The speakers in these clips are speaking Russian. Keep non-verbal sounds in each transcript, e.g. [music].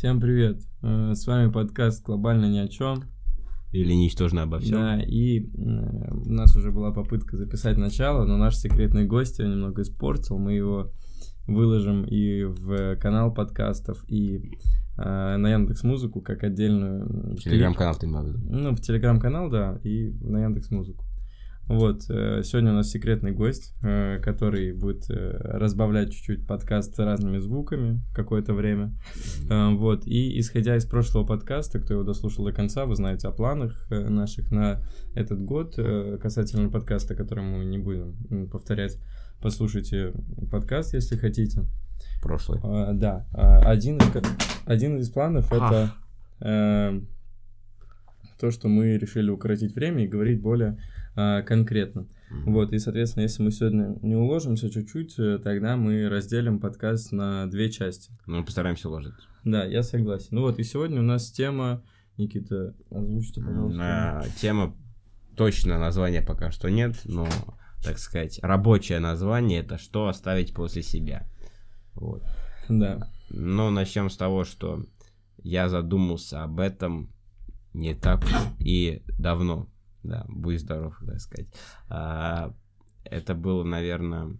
Всем привет! Э, С вами подкаст «Глобально ни о чем». Или ничтожно обо всем. Да, и э, у нас уже была попытка записать начало, но наш секретный гость его немного испортил. Мы его выложим и в канал подкастов, и э, на Яндекс Музыку как отдельную Телеграм-канал ты имел в виду. Ну, в Телеграм-канал, да, и на Яндекс Музыку. Вот, э, сегодня у нас секретный гость, э, который будет э, разбавлять чуть-чуть подкаст разными звуками какое-то время. Вот, и исходя из прошлого подкаста, кто его дослушал до конца, вы знаете о планах наших на этот год, касательно подкаста, который мы не будем повторять. Послушайте подкаст, если хотите. Прошлый. А, Да, а, один из, один из планов это э, то, что мы решили укоротить время и говорить более а, конкретно. Вот, и, соответственно, если мы сегодня не уложимся чуть-чуть, э, тогда мы разделим подкаст на две части. Ну, мы постараемся уложить. Да, я согласен. Ну вот, и сегодня у нас тема... Никита, озвучьте, пожалуйста. На тема точно названия пока что нет, но, так сказать, рабочее название это что оставить после себя. Вот. Да. Но начнем с того, что я задумался об этом не так и давно. Да, будь здоров, так сказать. А, это было, наверное,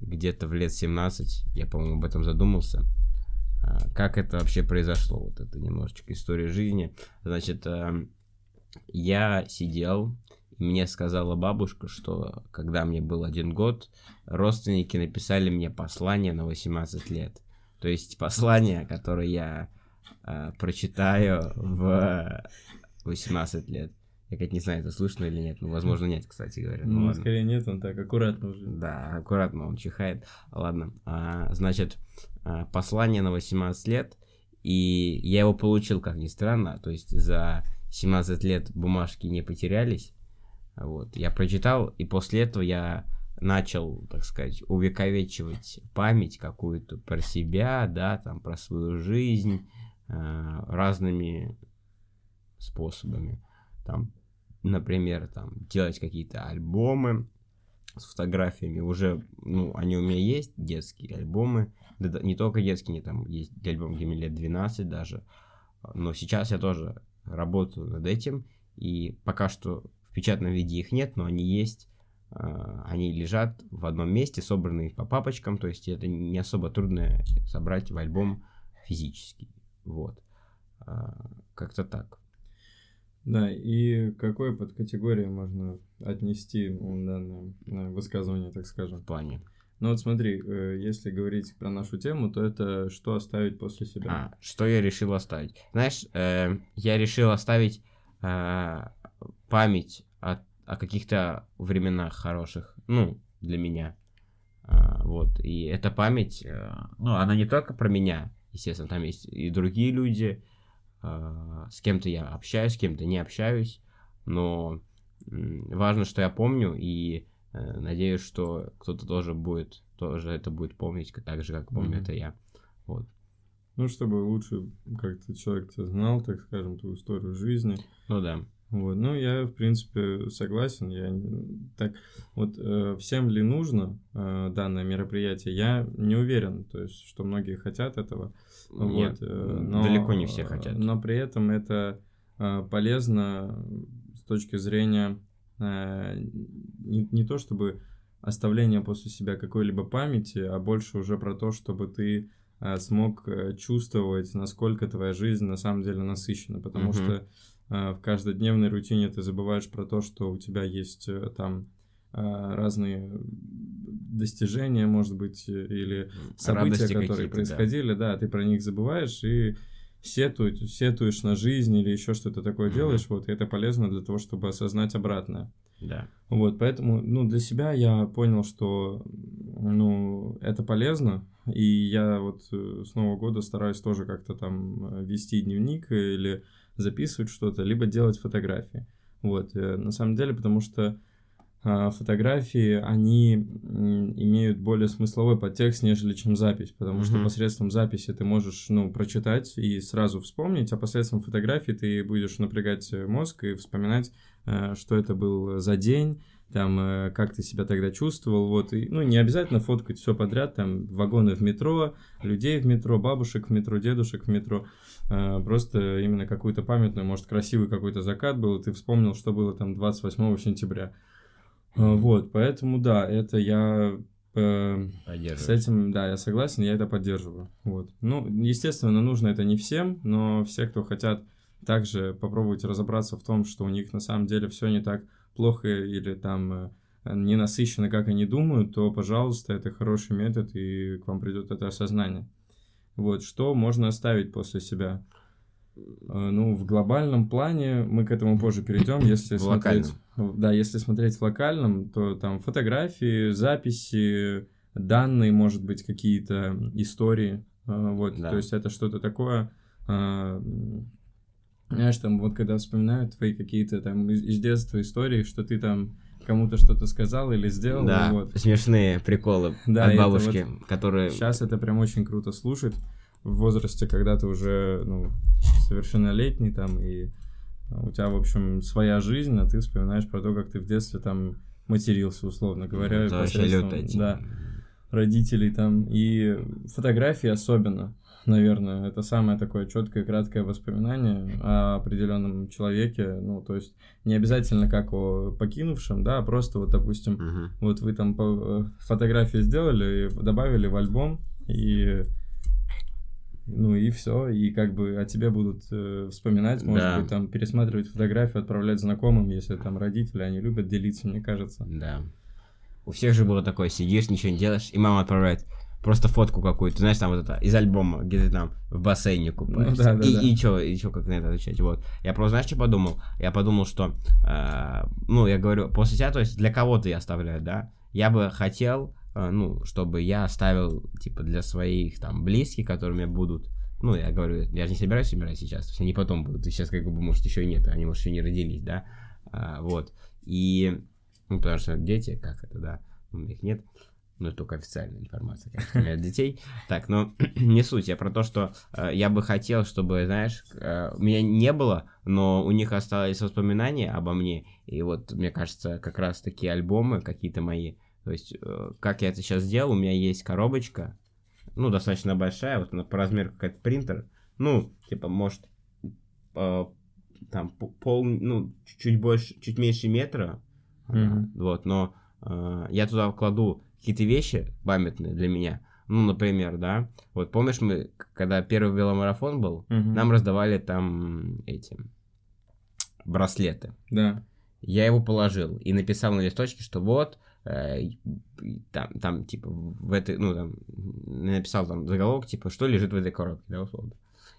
где-то в лет 17. Я, по-моему, об этом задумался. А, как это вообще произошло? Вот это немножечко история жизни. Значит, эм, я сидел, мне сказала бабушка, что когда мне был один год, родственники написали мне послание на 18 лет. То есть послание, которое я э, прочитаю в 18 лет. Я, как не знаю, это слышно или нет. Ну, возможно, нет, кстати говоря. Ну, Ну, скорее нет, он так аккуратно уже. Да, аккуратно он чихает. Ладно. А, значит, а, послание на 18 лет, и я его получил, как ни странно. То есть за 17 лет бумажки не потерялись. Вот. Я прочитал, и после этого я начал, так сказать, увековечивать память какую-то про себя, да, там, про свою жизнь разными способами. Там, например, там, делать какие-то альбомы, с фотографиями. Уже, ну, они у меня есть, детские альбомы, да, не только детские, не там есть альбом, где мне лет 12 даже, но сейчас я тоже работаю над этим, и пока что в печатном виде их нет, но они есть, а, они лежат в одном месте, собранные по папочкам, то есть это не особо трудно собрать в альбом физически, вот, А, как-то так. Да, и какой подкатегории можно отнести м, данное э, высказывание, так скажем? в плане. Ну вот смотри, э, если говорить про нашу тему, то это что оставить после себя. А, что я решил оставить? Знаешь, э, я решил оставить э, память о, о каких-то временах хороших, ну, для меня. А, вот, и эта память, э, ну, она не только про меня, естественно, там есть и другие люди, э, с кем-то я общаюсь, с кем-то не общаюсь, но важно, что я помню, и э, надеюсь, что кто-то тоже будет, тоже это будет помнить, так же, как помню Мгм. это я. Вот. Ну, чтобы лучше как-то человек тебя знал, так скажем, твою историю жизни. Ну да. Вот, ну, я, в принципе, согласен. Я так, вот э, всем ли нужно э, данное мероприятие, я не уверен, то есть, что многие хотят этого. Нет, вот, э, но, далеко не все хотят. Но при этом это э, полезно с точки зрения э, не, не то чтобы оставление после себя какой-либо памяти, а больше уже про то, чтобы ты э, смог э, чувствовать, насколько твоя жизнь на самом деле насыщена, потому Мгм. что в каждодневной рутине ты забываешь про то, что у тебя есть э, там э, разные достижения, может быть, э, или события, Радости которые какие-то, да. происходили, да. ты про них забываешь и сетуешь, сетуешь на жизнь или еще что-то такое Мгм. делаешь, вот, и это полезно для того, чтобы осознать обратное. Да. Вот, поэтому, ну, для себя я понял, что, ну, это полезно, и я вот э, с Нового года стараюсь тоже как-то там э, вести дневник или записывать что-то, либо делать фотографии. Вот, э, на самом деле, потому что а, фотографии, они имеют более смысловой подтекст, нежели чем запись, потому что Мгм. посредством записи ты можешь, ну, прочитать и сразу вспомнить, а посредством фотографии ты будешь напрягать э, мозг и вспоминать, э, что это был за день, там, э, как ты себя тогда чувствовал, вот, и, ну, не обязательно фоткать все подряд, там, вагоны в метро, людей в метро, бабушек в метро, дедушек в метро, э, просто именно какую-то памятную, может, красивый какой-то закат был, и ты вспомнил, что было там 28 сентября. Э, вот, поэтому, да, это я с этим, да, я согласен, я это поддерживаю. Вот. Ну, естественно, нужно это не всем, но все, кто хотят также попробовать разобраться в том, что у них на самом деле все не так плохо или там э, не насыщенно, как они думают, то, пожалуйста, это хороший метод, и к вам придет это осознание. Вот, что можно оставить после себя? Э, ну, в глобальном плане мы к этому позже перейдем, если в смотреть... Локальном. Да, если смотреть в локальном, то там фотографии, записи, данные, может быть, какие-то истории. Э, вот, да. то есть это что-то такое знаешь, там вот когда вспоминают твои какие-то там из, из детства истории, что ты там кому-то что-то сказал или сделал. Да, вот. смешные приколы да, от бабушки, вот которые... Сейчас это прям очень круто слушать в возрасте, когда ты уже, ну, совершеннолетний там, и у тебя, в общем, своя жизнь, а ты вспоминаешь про то, как ты в детстве там матерился, условно говоря. Это вообще люто. Да, родителей там, и фотографии особенно наверное. Это самое такое четкое, краткое воспоминание о определенном человеке. Ну, то есть не обязательно как о покинувшем, да, а просто вот, допустим, uh-huh. вот вы там э, фотографии сделали и добавили в альбом, и ну и все, и как бы о тебе будут э, вспоминать, может да. быть, там пересматривать фотографию, отправлять знакомым, если там родители, они любят делиться, мне кажется. Да. У всех же было такое, сидишь, ничего не делаешь, и мама отправляет, просто фотку какую-то, знаешь, там вот это, из альбома, где ты там в бассейне купаешься. Ну, да, да, и, да. и чё, и чё, как на это отвечать, вот. Я просто, знаешь, что подумал? Я подумал, что, э, ну, я говорю, после себя, то есть для кого-то я оставляю, да, я бы хотел, э, ну, чтобы я оставил, типа, для своих, там, близких, которыми будут, ну, я говорю, я же не собираюсь собирать сейчас, то есть они потом будут, и сейчас, как бы, может, еще и нет, они, может, еще не родились, да, а, вот, и, ну, потому что дети, как это, да, у них нет, ну, это только официальная информация, конечно, для детей. Так, но [clears throat] не суть, я про то, что э, я бы хотел, чтобы, знаешь, э, меня не было, но у них остались воспоминания обо мне, и вот, мне кажется, как раз такие альбомы какие-то мои, то есть, э, как я это сейчас сделал, у меня есть коробочка, ну, достаточно большая, вот она по размеру как то принтер, ну, типа, может, э, там, пол, ну, чуть больше, чуть меньше метра, mm-hmm. вот, но э, я туда кладу какие-то вещи памятные для меня. Ну, например, да, вот помнишь мы, когда первый веломарафон был, угу. нам раздавали там эти браслеты. Да. Я его положил и написал на листочке, что вот э, там, там, типа, в этой, ну, там, написал там заголовок, типа, что лежит в этой коробке, да, условно.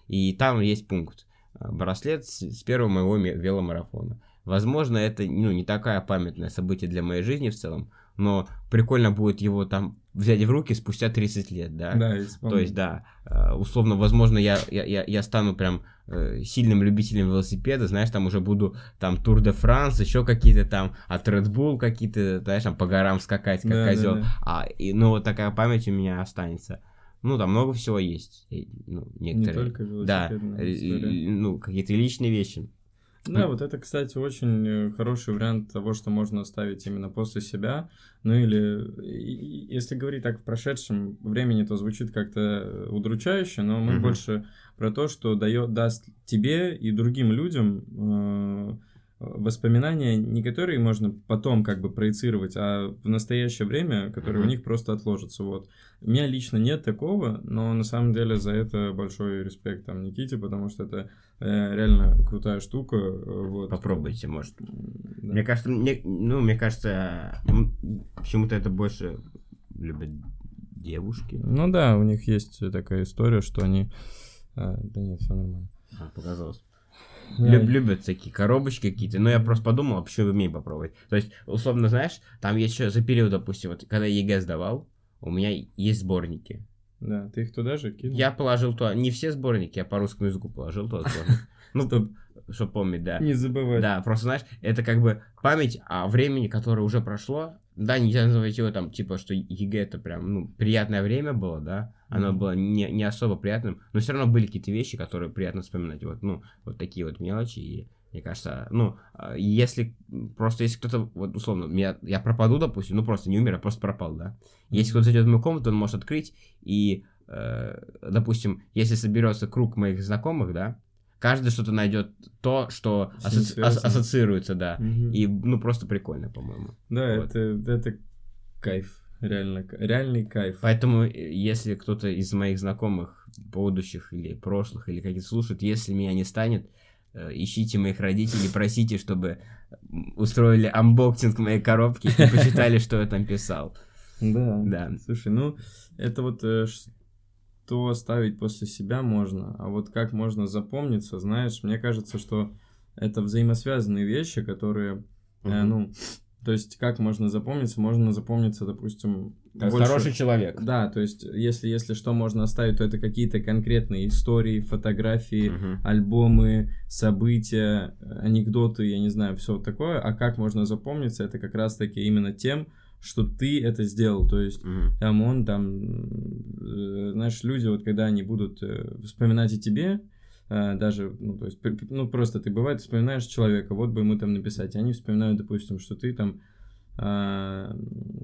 И там есть пункт. Э, браслет с, с первого моего веломарафона. Возможно, это, ну, не такая памятное событие для моей жизни в целом, но прикольно будет его там взять в руки спустя 30 лет, да? Да, То есть, да, э, условно, возможно, я, я, я стану прям э, сильным любителем велосипеда, знаешь, там уже буду там Тур де Франс, еще какие-то там от Red Bull какие-то, знаешь, там по горам скакать, как да, козел. Да, да. А, и, ну, вот такая память у меня останется. Ну, там много всего есть. Ну, некоторые. Не только Да, история. ну, какие-то личные вещи. Да, вот это, кстати, очень э, хороший вариант того, что можно оставить именно после себя. Ну или, если говорить так в прошедшем времени, то звучит как-то э, удручающе, но мы mm-hmm. больше про то, что дает, даст тебе и другим людям э, воспоминания, не которые можно потом как бы проецировать, а в настоящее время, которые mm-hmm. у них просто отложатся. Вот. У меня лично нет такого, но на самом деле за это большой респект там Никите, потому что это э, реально крутая штука. Э, вот. Попробуйте, может. Да. Мне кажется, мне, ну, мне кажется, почему-то это больше любят девушки. Ну да, у них есть такая история, что они... А, да нет, все нормально. А, показалось. Люб, любят такие коробочки какие-то. Но я просто подумал, а почему бы мне попробовать. То есть, условно, знаешь, там есть еще за период, допустим, вот когда я ЕГЭ сдавал, у меня есть сборники. Да, ты их туда же кинул? Я положил туда, не все сборники, я по русскому языку положил туда сборник. [laughs] Ну, чтобы помнить, да. Не забывать. Да, просто, знаешь, это как бы память о времени, которое уже прошло. Да, нельзя называть его там, типа, что ЕГЭ это прям, ну, приятное время было, да. Оно mm-hmm. было не, не особо приятным, но все равно были какие-то вещи, которые приятно вспоминать. Вот, ну, вот такие вот мелочи. И Мне кажется, ну, а, если просто если кто-то, вот условно, я, я пропаду, допустим, ну просто не умер, а просто пропал, да. Если кто-то зайдет в мою комнату, он может открыть, и, э, допустим, если соберется круг моих знакомых, да, каждый что-то найдет то, что асоци... ас- ассоциируется, да. Мгм. И, ну, просто прикольно, по-моему. Да, Вот. это, это кайф. Реально, реальный кайф. Поэтому, э, если кто-то из моих знакомых, будущих или прошлых, или каких-то слушает, если меня не станет, э, ищите моих родителей, просите, чтобы устроили unboxing моей коробки и почитали, [laughs] что я там писал. Да. Да. Слушай, ну, это вот э, что оставить после себя можно, а вот как можно запомниться, знаешь, мне кажется, что это взаимосвязанные вещи, которые, э, Мгм. ну, то есть как можно запомниться, можно запомниться, допустим, Как больше- хороший человек. Да, то есть если, если что можно оставить, то это какие-то конкретные истории, фотографии, Мгм. альбомы, события, анекдоты, я не знаю, все такое. А как можно запомниться, это как раз-таки именно тем, что ты это сделал. То есть Мгм. там он, там, э, знаешь, люди, вот когда они будут э, вспоминать о тебе, э, даже, ну, то есть, ну, просто ты бывает вспоминаешь человека, вот бы ему там написать, и они вспоминают, допустим, что ты там, а,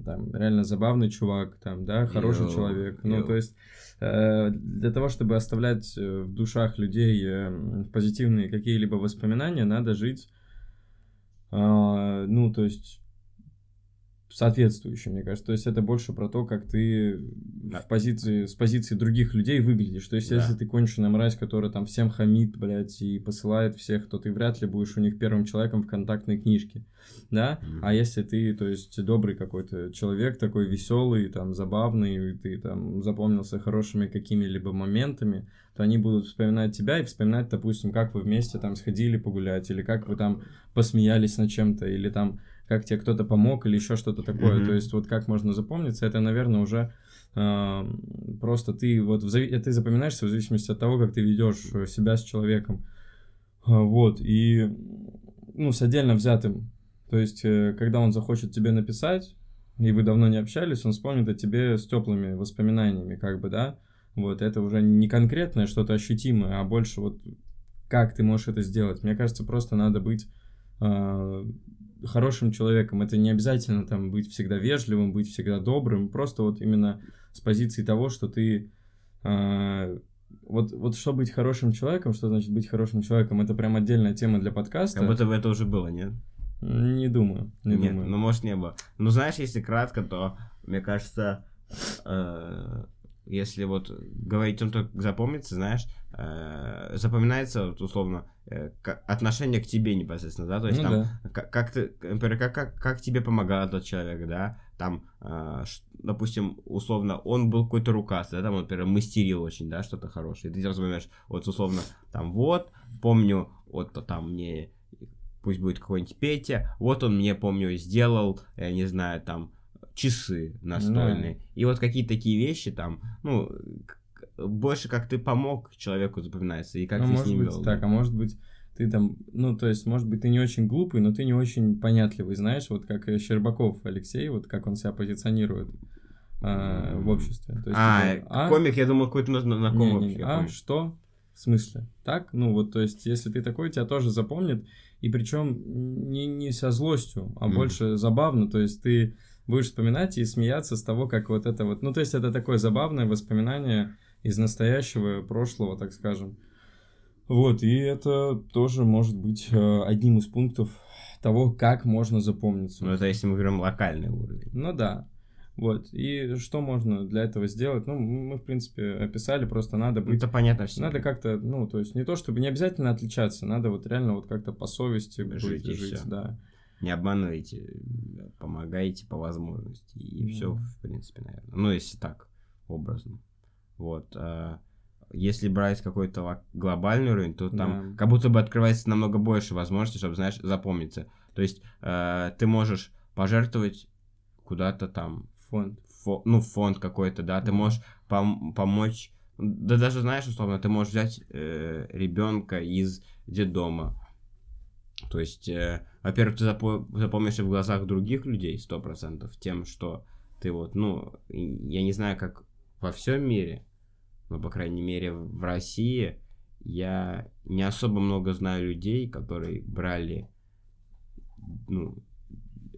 там, реально забавный чувак, там, да, хороший Йоу, человек, ну, йоу. то есть, э, для того, чтобы оставлять э, в душах людей э, позитивные какие-либо воспоминания, надо жить, а, ну, то есть, соответствующим, мне кажется. То есть это больше про то, как ты Да. в позиции, с позиции других людей выглядишь. То есть Да. если ты конченая мразь, которая там всем хамит, блядь, и посылает всех, то ты вряд ли будешь у них первым человеком в контактной книжке, да? Мгм. А если ты, то есть добрый какой-то человек, такой веселый, там, забавный, и ты там запомнился хорошими какими-либо моментами, то они будут вспоминать тебя и вспоминать, допустим, как вы вместе там сходили погулять, или как вы там посмеялись над чем-то, или там как тебе кто-то помог, или еще что-то такое. Мгм. То есть вот как можно запомниться, это, наверное, уже э, просто ты вот в зави- ты запоминаешься в зависимости от того, как ты ведешь э, себя с человеком. А, Вот, и, ну, с отдельно взятым. То есть, э, когда он захочет тебе написать, и вы давно не общались, он вспомнит о тебе с теплыми воспоминаниями, как бы, да. Вот, это уже не конкретное что-то ощутимое, а больше вот как ты можешь это сделать. Мне кажется, просто надо быть хорошим человеком. Это не обязательно там быть всегда вежливым, быть всегда добрым. Просто вот именно с позиции того, что ты э, вот, вот что быть хорошим человеком, что значит быть хорошим человеком, это прям отдельная тема для подкаста. Как будто бы это уже было, нет? Не думаю, не Нет, думаю. ну может не было. Ну знаешь, если кратко, то мне кажется, э, если вот говорить о том, что запомнится, знаешь, э, запоминается вот, условно э, отношение к тебе непосредственно, да, то есть Ну там да. как, как ты, например, как, как, как тебе помогал тот человек, да, там, э, допустим, условно, он был какой-то рукастый, да, там, он, например, мастерил очень, да, что-то хорошее, и ты там вспоминаешь, вот, условно, там, вот, помню, вот, то там мне, пусть будет какой-нибудь Петя, вот он мне, помню, сделал, я не знаю, там, часы настольные, и вот какие-то такие вещи там, ну, больше как ты помог человеку запоминается, и как ну, ты с ним быть вел, так, да. а может быть ты там, ну, то есть, может быть, ты не очень глупый, но ты не очень понятливый, знаешь, вот как э, Щербаков Алексей, вот как он себя позиционирует э, в обществе. То есть, А, типа, комик, я думал, какой-то на, на, на Не, ком не, вообще, я а понял. что? В смысле? Так? Ну вот, то есть, если ты такой, тебя тоже запомнят, и причем не, не со злостью, а Мгм. больше забавно, то есть ты будешь вспоминать и смеяться с того, как вот это вот, ну то есть это такое забавное воспоминание из настоящего прошлого, так скажем. Вот, и это тоже может быть э, одним из пунктов того, как можно запомниться. Ну, это если мы говорим локальный уровень. Ну да. Вот. И что можно для этого сделать? Ну, мы, в принципе, описали, просто надо быть... Это понятно всем. Надо как-то, ну, то есть не то, чтобы не обязательно отличаться, надо вот реально вот как-то по совести Жить быть, и жить, да. Не обманывайте, помогайте по возможности. И Да. все, в принципе, наверное. Ну, если так, образно. Вот. а, Если брать какой-то глобальный уровень, то там Да. как будто бы открывается намного больше возможностей, чтобы, знаешь, запомниться. То есть э, ты можешь пожертвовать куда-то там, Фонд. фо- ну, фонд какой-то, да, ты Да. можешь пом- помочь, да даже, знаешь, условно, ты можешь взять ребенка из детдома, то есть, э, во-первых, ты запо- запомнишься в глазах других людей сто процентов тем, что ты вот, ну, я не знаю, как во всем мире, но, по крайней мере, в России я не особо много знаю людей, которые брали, ну,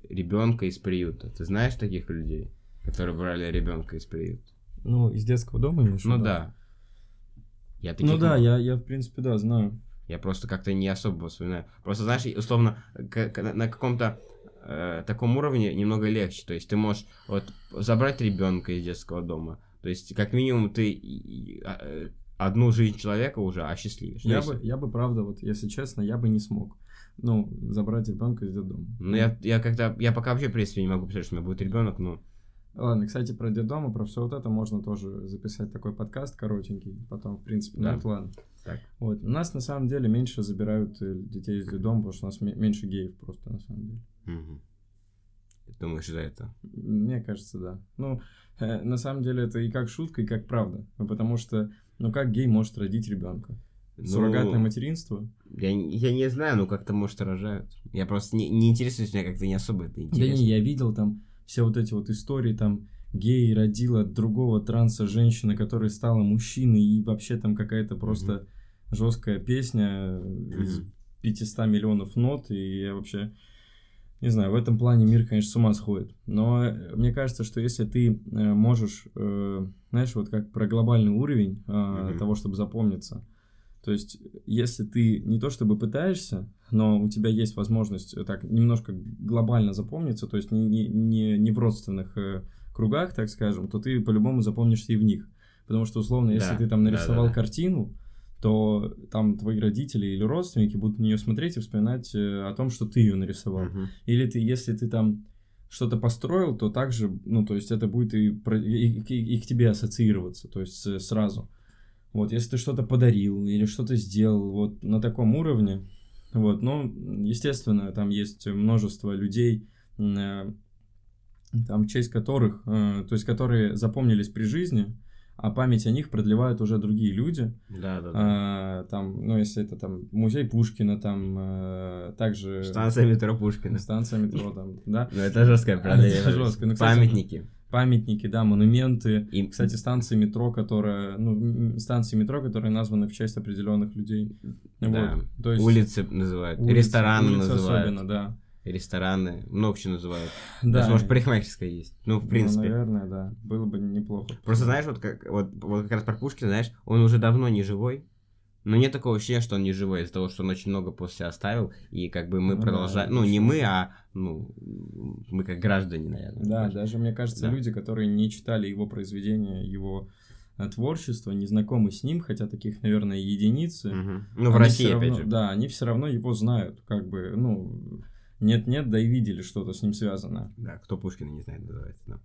ребенка из приюта. Ты знаешь таких людей, которые брали ребенка из приюта? Ну, из детского дома имеешь Ну виду? да. Я Ну таких да, я, я, в принципе, да, знаю. Я просто как-то не особо вспоминаю. Просто, знаешь, условно, на каком-то э, таком уровне немного легче. То есть ты можешь вот забрать ребенка из детского дома. То есть, как минимум, ты а, э, одну жизнь человека уже осчастливишь. Я если- бы, я бы, правда, вот, если честно, я бы не смог. Ну, забрать ребенка из детдома. Ну, я, я как-то, я пока вообще, в принципе, не могу представить, что у меня будет ребенок, но Ладно, кстати, про детдом и про все вот это можно тоже записать такой подкаст коротенький, потом, в принципе, Да. ну, это ладно. Так. Вот, у нас на самом деле меньше забирают э, детей из детдома, потому что у нас ме- меньше геев просто, на самом деле. Мгм. Думаешь, за это? Мне кажется, да. Ну, э, на самом деле это и как шутка, и как правда. Ну, потому что, ну, как гей может родить ребенка? Суррогатное Ну, материнство? я, не- я не знаю, ну как-то, может, рожают. Я просто не, не интересуюсь, меня как-то не особо это Да интересно. не, я видел там все вот эти вот истории, там гей родил от другого транса женщины, которая стала мужчиной, и вообще там какая-то просто жесткая песня из Мгм. 500 миллионов нот, и я вообще... Не знаю, в этом плане мир, конечно, с ума сходит. Но э, мне кажется, что если ты э, можешь, знаешь, вот как про глобальный уровень Мгм. того, чтобы запомниться, то есть, если ты не то чтобы пытаешься, но у тебя есть возможность э, так немножко глобально запомниться, то есть не, не, не, не в родственных э, кругах, так скажем, то ты по-любому запомнишься и в них. Потому что, условно, если Да, ты там нарисовал да, да. картину, то там твои родители или родственники будут на нее смотреть и вспоминать э, о том, что ты ее нарисовал. Мгм. Или ты, если ты там что-то построил, то также, ну, то есть это будет и, и, и- и к тебе ассоциироваться, то есть сразу. Вот, если ты что-то подарил или что-то сделал, вот на таком уровне, вот, ну, естественно, там есть множество людей, э, там, в честь которых, э, то есть которые запомнились при жизни, а память о них продлевают уже другие люди. Да, да, да. А, там, ну, если это там музей Пушкина, там э, также Станция метро Пушкина. станция метро, там, да, Ну, это жесткая [laughs] правда. Это жестко. Ну, кстати, Памятники. Памятники, да, монументы. И, Кстати, станции метро, которые, ну, станции метро, которые названы в честь определенных людей. Да. Вот, то есть улицы называют, улицы- рестораны улицы называют, особенно, да. рестораны, много чего называют. Да, Даже, может, парикмахерская есть. Ну, в ну, принципе. наверное, да. Было бы неплохо. Просто знаешь, вот как, вот, вот как раз про Пушкина, знаешь, он уже давно не живой, но нет такого ощущения, что он не живой, из-за того, что он очень много после себя оставил, и как бы мы Ну да, продолжаем, ну, не мы, а, ну, мы как граждане, наверное. Да, больше. даже, мне кажется, Да. люди, которые не читали его произведения, его э, творчество, не знакомы с ним, хотя таких, наверное, единицы. Мгм. Ну, в России, всё опять равно- же. Да, они все равно его знают, как бы, ну, нет-нет, да и видели что-то с ним связано. Да, кто Пушкина не знает, называется, да.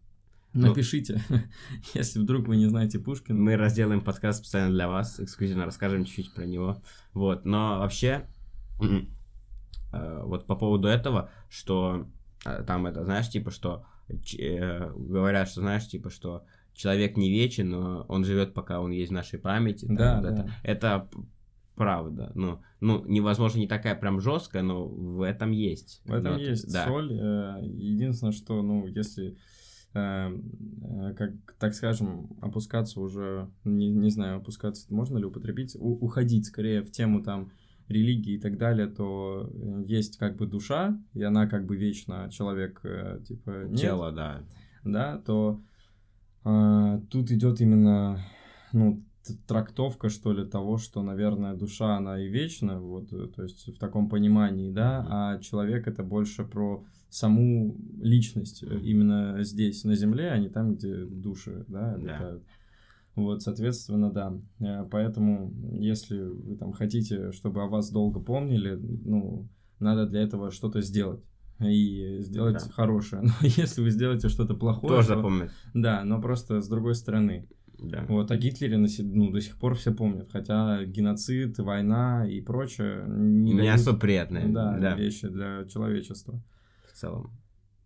Ну- Напишите, [laughs] если вдруг вы не знаете Пушкина. Мы разделаем подкаст специально для вас, эксклюзивно расскажем чуть-чуть про него. Вот, но вообще, э, вот по поводу этого, что э, там это, знаешь, типа, что э, говорят, что, знаешь, типа, что человек не вечен, но он живет, пока он есть в нашей памяти. там, Да, вот да. Это, это правда. Ну, ну, невозможно, не такая прям жесткая, но в этом есть. В этом то есть да. соль. Единственное, что, ну, если, как, так скажем, опускаться уже, не, не знаю, опускаться, можно ли употребить, у- уходить скорее в тему там религии и так далее, то э, есть как бы душа, и она как бы вечна, человек э, типа нет, Тело, да. да, то а, тут идет именно, ну, трактовка, что ли, того, что, наверное, душа, она и вечна, вот, э, то есть в таком понимании, да, а человек это больше про саму личность э, именно здесь, на земле, а не там, где души, да, Да. обитают. Вот, соответственно, да. Э, Поэтому, если вы там хотите, чтобы о вас долго помнили, ну, надо для этого что-то сделать. И сделать Да. хорошее. [laughs] Но если вы сделаете что-то плохое, Тоже то- запомнит. да, но просто с другой стороны. Да. Вот, о Гитлере на ну, до сих пор все помнят. Хотя геноцид, война и прочее не, Не дают, особо приятное. да, да. вещи для человечества. В целом.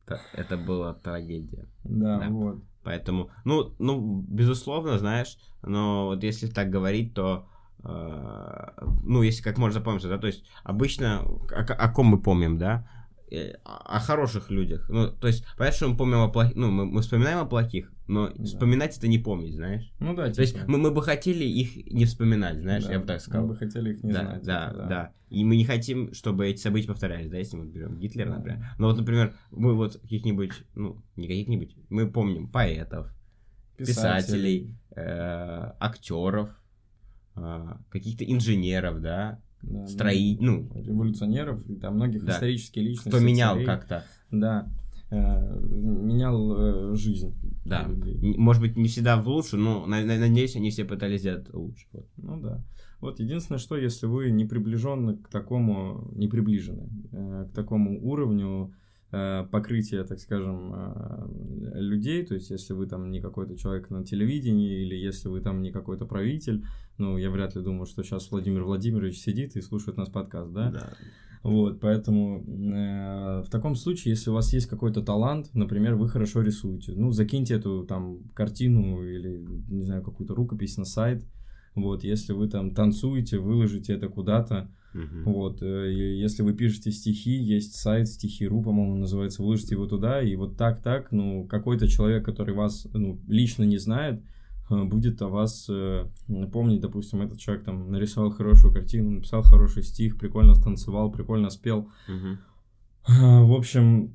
Та- Это была трагедия. Да, Да. вот. Поэтому, ну, ну, безусловно, знаешь, но вот если так говорить, то, э, ну, если как можно запомниться, да, то есть обычно о, о ком мы помним, да, Э, о, о хороших людях. Ну, то есть, понятно, что мы помним о плохих, ну, мы, мы вспоминаем о плохих, но Да. вспоминать это не помнить, знаешь. Ну да, То есть типа, мы, мы бы хотели их не вспоминать, знаешь, да, я бы так сказал. Мы бы хотели их не да, знать. да, типа, да, И мы не хотим, чтобы эти события повторялись, да, если мы берем Гитлера, Да. например. Но вот, например, мы вот каких-нибудь, ну, не каких-нибудь, мы помним поэтов, писателей, э, актеров, э, каких-то инженеров, да, да, строи, ну, революционеров, и там многих Да. исторических личностей. кто менял как-то, Да. Э, менял э, жизнь. да. людей. Может быть, не всегда в лучшую, но, на- на- надеюсь, они все пытались сделать лучше. Ну да. Вот единственное, что если вы не приближены к такому, не приближены э, к такому уровню покрытия, так скажем, людей, то есть если вы там не какой-то человек на телевидении или если вы там не какой-то правитель, ну я вряд ли думаю, что сейчас Владимир Владимирович сидит и слушает нас подкаст, да? Да. Вот, поэтому э, в таком случае, если у вас есть какой-то талант, например, вы хорошо рисуете, ну, закиньте эту там картину или, не знаю, какую-то рукопись на сайт, вот, если вы там танцуете, выложите это куда-то, Мгм. вот, э, если вы пишете стихи, есть сайт стихи.ру, по-моему, называется, выложите его туда, и вот так-так, ну, какой-то человек, который вас, ну, лично не знает, будет о вас э, помнить, допустим, этот человек там нарисовал хорошую картину, написал хороший стих, прикольно станцевал, прикольно спел. Э, В общем,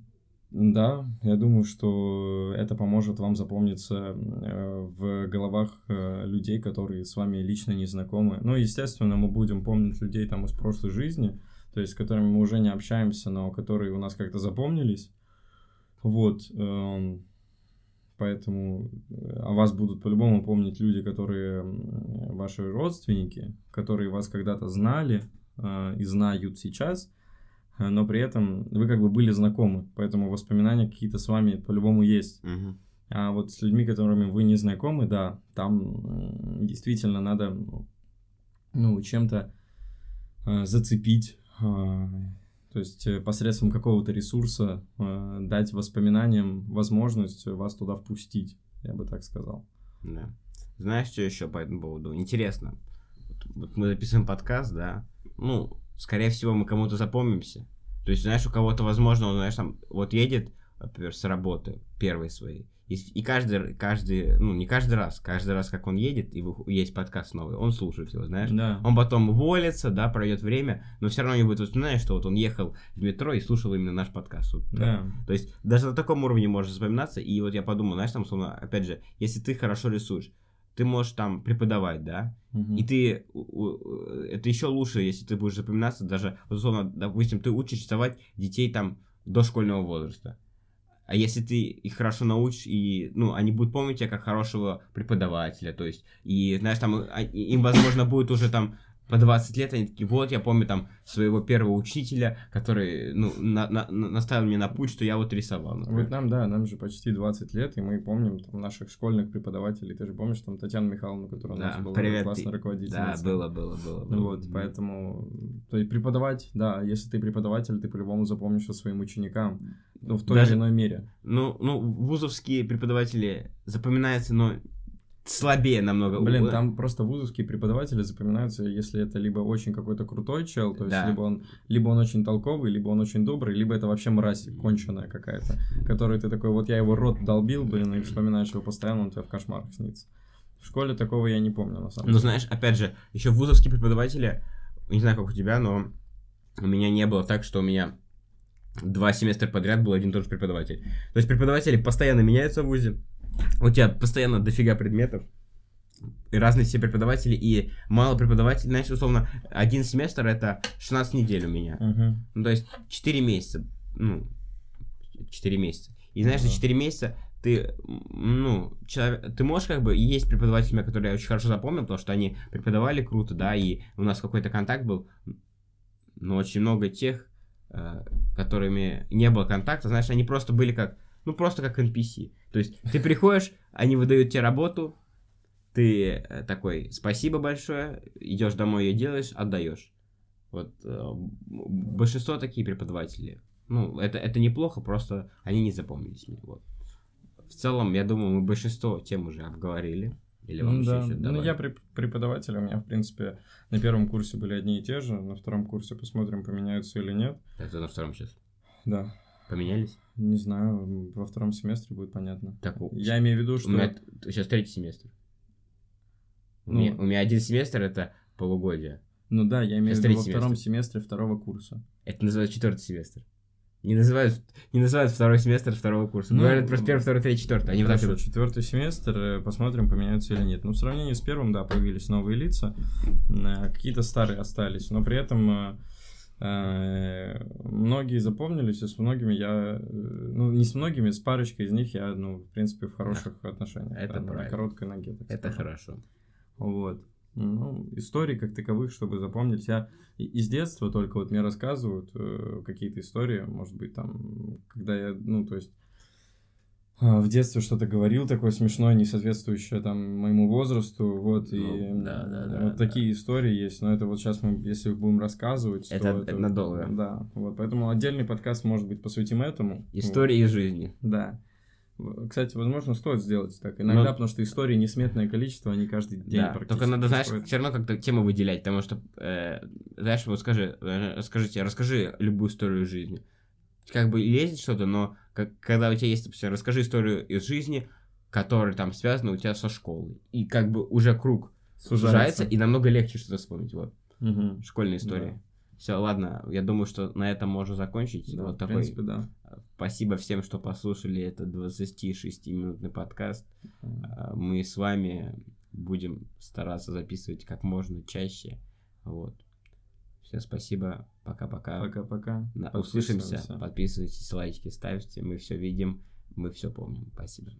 да, я думаю, что это поможет вам запомниться э, в головах э, людей, которые с вами лично не знакомы. Ну, естественно, мы будем помнить людей там из прошлой жизни, то есть с которыми мы уже не общаемся, но которые у нас как-то запомнились. Вот. Поэтому э, о вас будут по-любому помнить люди, которые ваши родственники, которые вас когда-то знали э, и знают сейчас, э, но при этом вы как бы были знакомы, поэтому воспоминания какие-то с вами по-любому есть. Мгм. А вот с людьми, которыми вы не знакомы, да, там м, действительно надо, ну, чем-то э, зацепить, э, то есть э, посредством какого-то ресурса э, дать воспоминаниям возможность вас туда впустить, я бы так сказал. Да. Знаешь, что еще по этому поводу? Интересно. Вот, вот мы записываем подкаст, да. Ну, скорее всего, мы кому-то запомнимся. То есть, знаешь, у кого-то, возможно, он, знаешь, там, вот едет, например, с работы первой своей. И, и каждый, каждый, ну, не каждый раз, каждый раз, как он едет, и вы- есть подкаст новый, он слушает его, знаешь. Да. Он потом уволится, да, пройдет время, но все равно не будет вспоминать, что вот он ехал в метро и слушал именно наш подкаст. Вот, Да. то есть даже на таком уровне может запоминаться. И вот я подумал, знаешь, там, условно, опять же, если ты хорошо рисуешь, ты можешь там преподавать, да, Мгм. и ты, у- это еще лучше, если ты будешь запоминаться даже, условно, допустим, ты учишь рисовать детей там дошкольного возраста. А если ты их хорошо научишь, и, ну, они будут помнить тебя как хорошего преподавателя, то есть, и, знаешь, там, а- им, возможно, будет уже там по 20 лет, они такие, вот, я помню там своего первого учителя, который, ну, на- на- на- наставил меня на путь, что я вот рисовал. например. Вот нам, да, нам же почти 20 лет, и мы помним там, наших школьных преподавателей. Ты же помнишь там Татьяну Михайловну, которая у Да, нас была привет, классная ты- руководительница? Да, было, было, было. было. Вот, Мгм. поэтому, то есть преподавать, да, если ты преподаватель, ты по-любому запомнишь своим ученикам, ну, в той Даже- или иной мере. Ну, ну, вузовские преподаватели запоминаются, но слабее намного. Блин, У- там просто вузовские преподаватели запоминаются, если это либо очень какой-то крутой чел, то есть Да. либо он, либо он очень толковый, либо он очень добрый, либо это вообще мразь конченая какая-то, который ты такой, вот я его рот долбил, блин, и вспоминаешь его постоянно, он тебе в кошмарах снится. В школе такого я не помню, на самом Ну, деле. знаешь, опять же, еще вузовские преподаватели, не знаю, как у тебя, но у меня не было так, что у меня два семестра подряд был один и тот же преподаватель. То есть преподаватели постоянно меняются в вузе, у тебя постоянно дофига предметов, и разные все преподаватели, и мало преподавателей, знаешь, условно, один семестр это 16 недель у меня. Мгм. Ну, то есть 4 месяца. Ну, 4 месяца. И знаешь, за Ага. 4 месяца ты, ну, человек, ты можешь как бы, есть преподаватели, которые я очень хорошо запомнил, потому что они преподавали круто, да, и у нас какой-то контакт был, но очень много тех, э, которыми не было контакта, знаешь, они просто были как, ну, просто как NPC. То есть ты приходишь, они выдают тебе работу, ты э, такой, спасибо большое, идешь домой ее делаешь, отдаешь. Вот э, большинство такие преподаватели. Ну, это, это неплохо, просто они не запомнились мне. Вот. В целом, я думаю, мы большинство тем уже обговорили. Или вам Ну еще да. что-то Ну, я преподаватель, у меня, в принципе, на первом курсе были одни и те же, на втором курсе посмотрим, поменяются или нет. Ты на втором сейчас. Да. Поменялись? Не знаю, во втором семестре будет понятно. Так, Я имею в виду, что... у меня сейчас третий семестр. У, Ну. меня, у меня один семестр это полугодие. Ну да, я имею в виду во втором семестре второго курса. Это называют четвертый семестр. Не называют, не называют второй семестр второго курса. Ну, Говорят просто первый, второй, третий, четвертый. Они Хорошо, вот. четвертый семестр, э, посмотрим, поменяются или нет. Ну, в сравнении с первым, да, появились новые лица, э, какие-то старые остались, но при этом э, многие запомнились, и с многими я, э, ну, не с многими, с парочкой из них я, ну, в принципе, в хороших отношениях. это да, на правильно. короткой ноге, так Это скажем. хорошо. Вот. Ну, историй как таковых, чтобы запомнить. Я из детства только вот мне рассказывают э, какие-то истории, может быть, там, когда я, ну, то есть в детстве что-то говорил такое смешное, не соответствующее там моему возрасту, вот, и Ну, да, да, да, вот да. такие истории есть, но это вот сейчас мы, если будем рассказывать, Это- то это надолго. Да, вот, поэтому отдельный подкаст, может быть, посвятим этому. Истории из жизни. Вот, да. Кстати, возможно, стоит сделать так иногда, Ну, потому что истории несметное количество, они каждый день Да, только надо, знаешь, все равно как-то тему выделять, потому что, э, знаешь, вот скажи, э, расскажите, расскажи любую историю из жизни. Как бы лезет что-то, но как, когда у тебя есть, допустим, расскажи историю из жизни, которая там связана у тебя со школой. И как бы уже круг сужается, и намного легче что-то вспомнить. Вот, Мгм. школьные истории. Все, ладно, я думаю, что на этом можно закончить. Да, вот такой. принципе, да. Спасибо всем, что послушали этот 26-минутный подкаст. А, Мы с вами будем стараться записывать как можно чаще. Вот. Всем спасибо. Пока-пока. Пока-пока. Подписываемся. Услышимся. Подписывайтесь, лайки ставьте. Мы все видим, мы все помним. Спасибо.